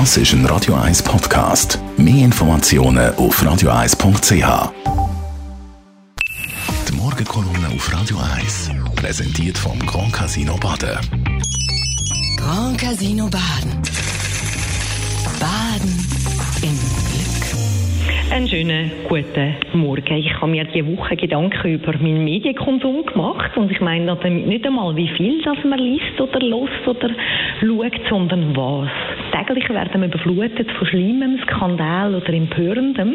Das ist ein Radio 1 Podcast. Mehr Informationen auf radio1.ch. Die Morgenkolumne auf Radio 1 präsentiert vom Grand Casino Baden. Grand Casino Baden. Baden im Glück. Einen schönen guten Morgen. Ich habe mir diese Woche Gedanken über meinen Medienkonsum gemacht und ich meine damit nicht einmal, wie viel das man liest oder lost oder schaut, sondern was. Täglich werden wir beflutet von schlimmem Skandal oder Empörendem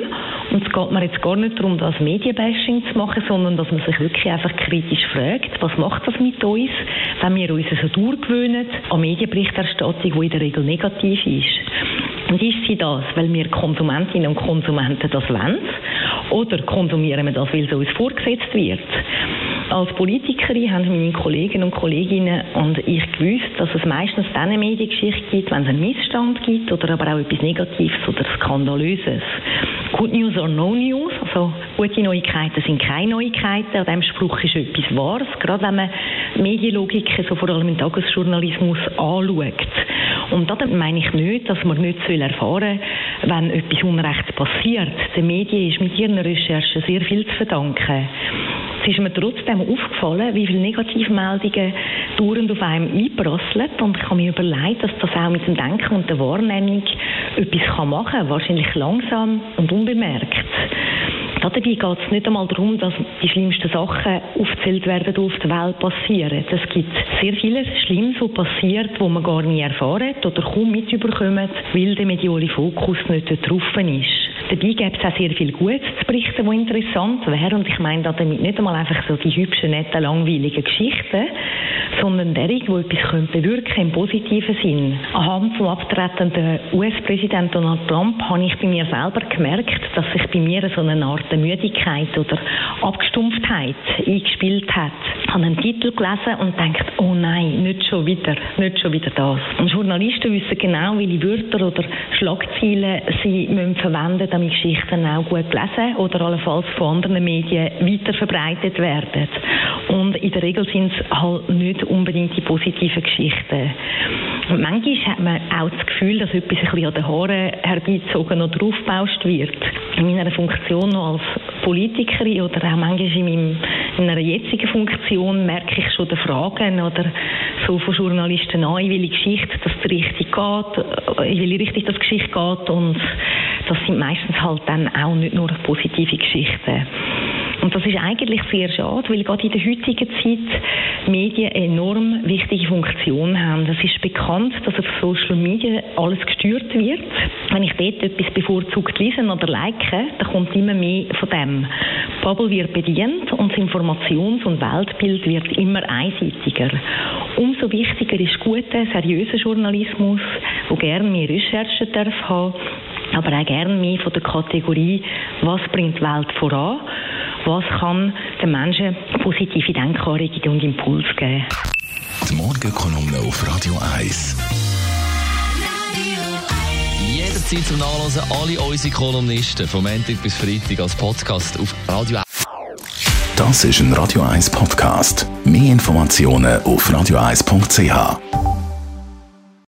und es geht mir jetzt gar nicht darum, das Medienbashing zu machen, sondern dass man sich wirklich einfach kritisch fragt, was macht das mit uns, wenn wir uns so durchgewöhnen an Medienberichterstattung, die in der Regel negativ ist. Und ist sie das, weil wir Konsumentinnen und Konsumenten das wollen? Oder konsumieren wir das, weil es uns vorgesetzt wird? Als Politikerin haben meine Kollegen und Kolleginnen und ich gewusst, dass es meistens dann eine Mediengeschichte gibt, wenn es einen Missstand gibt oder aber auch etwas Negatives oder Skandalöses. Good News or No News, also gute Neuigkeiten sind keine Neuigkeiten, an diesem Spruch ist etwas Wahres, gerade wenn man Medienlogiken so vor allem im Tagesjournalismus anschaut. Und damit meine ich nicht, dass man nicht erfahren soll, wenn etwas Unrechts passiert. Den Medien ist mit ihren Recherchen sehr viel zu verdanken. Ist mir trotzdem aufgefallen, wie viele Negativmeldungen dauernd auf einem einprasseln. Und ich habe mir überlegt, dass das auch mit dem Denken und der Wahrnehmung etwas machen kann. Wahrscheinlich langsam und unbemerkt. Dabei geht es nicht einmal darum, dass die schlimmsten Sachen aufgezählt werden, die auf der Welt passieren. Es gibt sehr vieles Schlimmes, was passiert, wo man gar nie erfahren oder kaum mitbekommt, weil der mediale Fokus nicht darauf ist. Dabei gibt es auch sehr viel Gutes zu berichten, was interessant wäre. Und ich meine damit nicht einmal einfach so die hübschen, netten, langweiligen Geschichten, sondern derige, die etwas können bewirken im positiven Sinn. Anhand vom abtretenden US-Präsident Donald Trump habe ich bei mir selber gemerkt, dass sich bei mir so eine Art Müdigkeit oder Abgestumpftheit eingespielt hat. Ich habe einen Titel gelesen und denkt, oh nein, nicht schon wieder, nicht schon wieder das. Und Journalisten wissen genau, welche Wörter oder Schlagzeilen sie müssen verwenden damit Geschichten auch gut gelesen oder allenfalls von anderen Medien weiter verbreitet werden. Und in der Regel sind es halt nicht unbedingt die positiven Geschichten. Manchmal hat man auch das Gefühl, dass etwas ein bisschen an den Haaren herbeizogen oder aufgebauscht wird. In meiner Funktion als Politikerin oder auch manchmal in, meinem, in einer jetzigen Funktion merke ich schon die Fragen oder so von Journalisten an, in welche Geschichte das richtig geht, in welche Richtung das Geschichte geht und das sind meistens halt dann auch nicht nur positive Geschichten. Und das ist eigentlich sehr schade, weil gerade in der heutigen Zeit Medien eine enorm wichtige Funktion haben. Es ist bekannt, dass auf Social Media alles gesteuert wird. Wenn ich dort etwas bevorzugt lese oder like, dann kommt immer mehr von dem. Die Bubble wird bedient und das Informations- und Weltbild wird immer einseitiger. Umso wichtiger ist guter, seriöser Journalismus, der gerne mehr Recherchen darf haben aber auch gerne mehr von der Kategorie, was bringt die Welt voran, was kann den Menschen positive Denkanregungen und Impulse geben. Die Morgenkolumne auf Radio 1. Jederzeit zum Nachlesen alle unsere Kolumnisten vom Montag bis Freitag als Podcast auf Radio 1. Das ist ein Radio 1 Podcast. Mehr Informationen auf radio1.ch.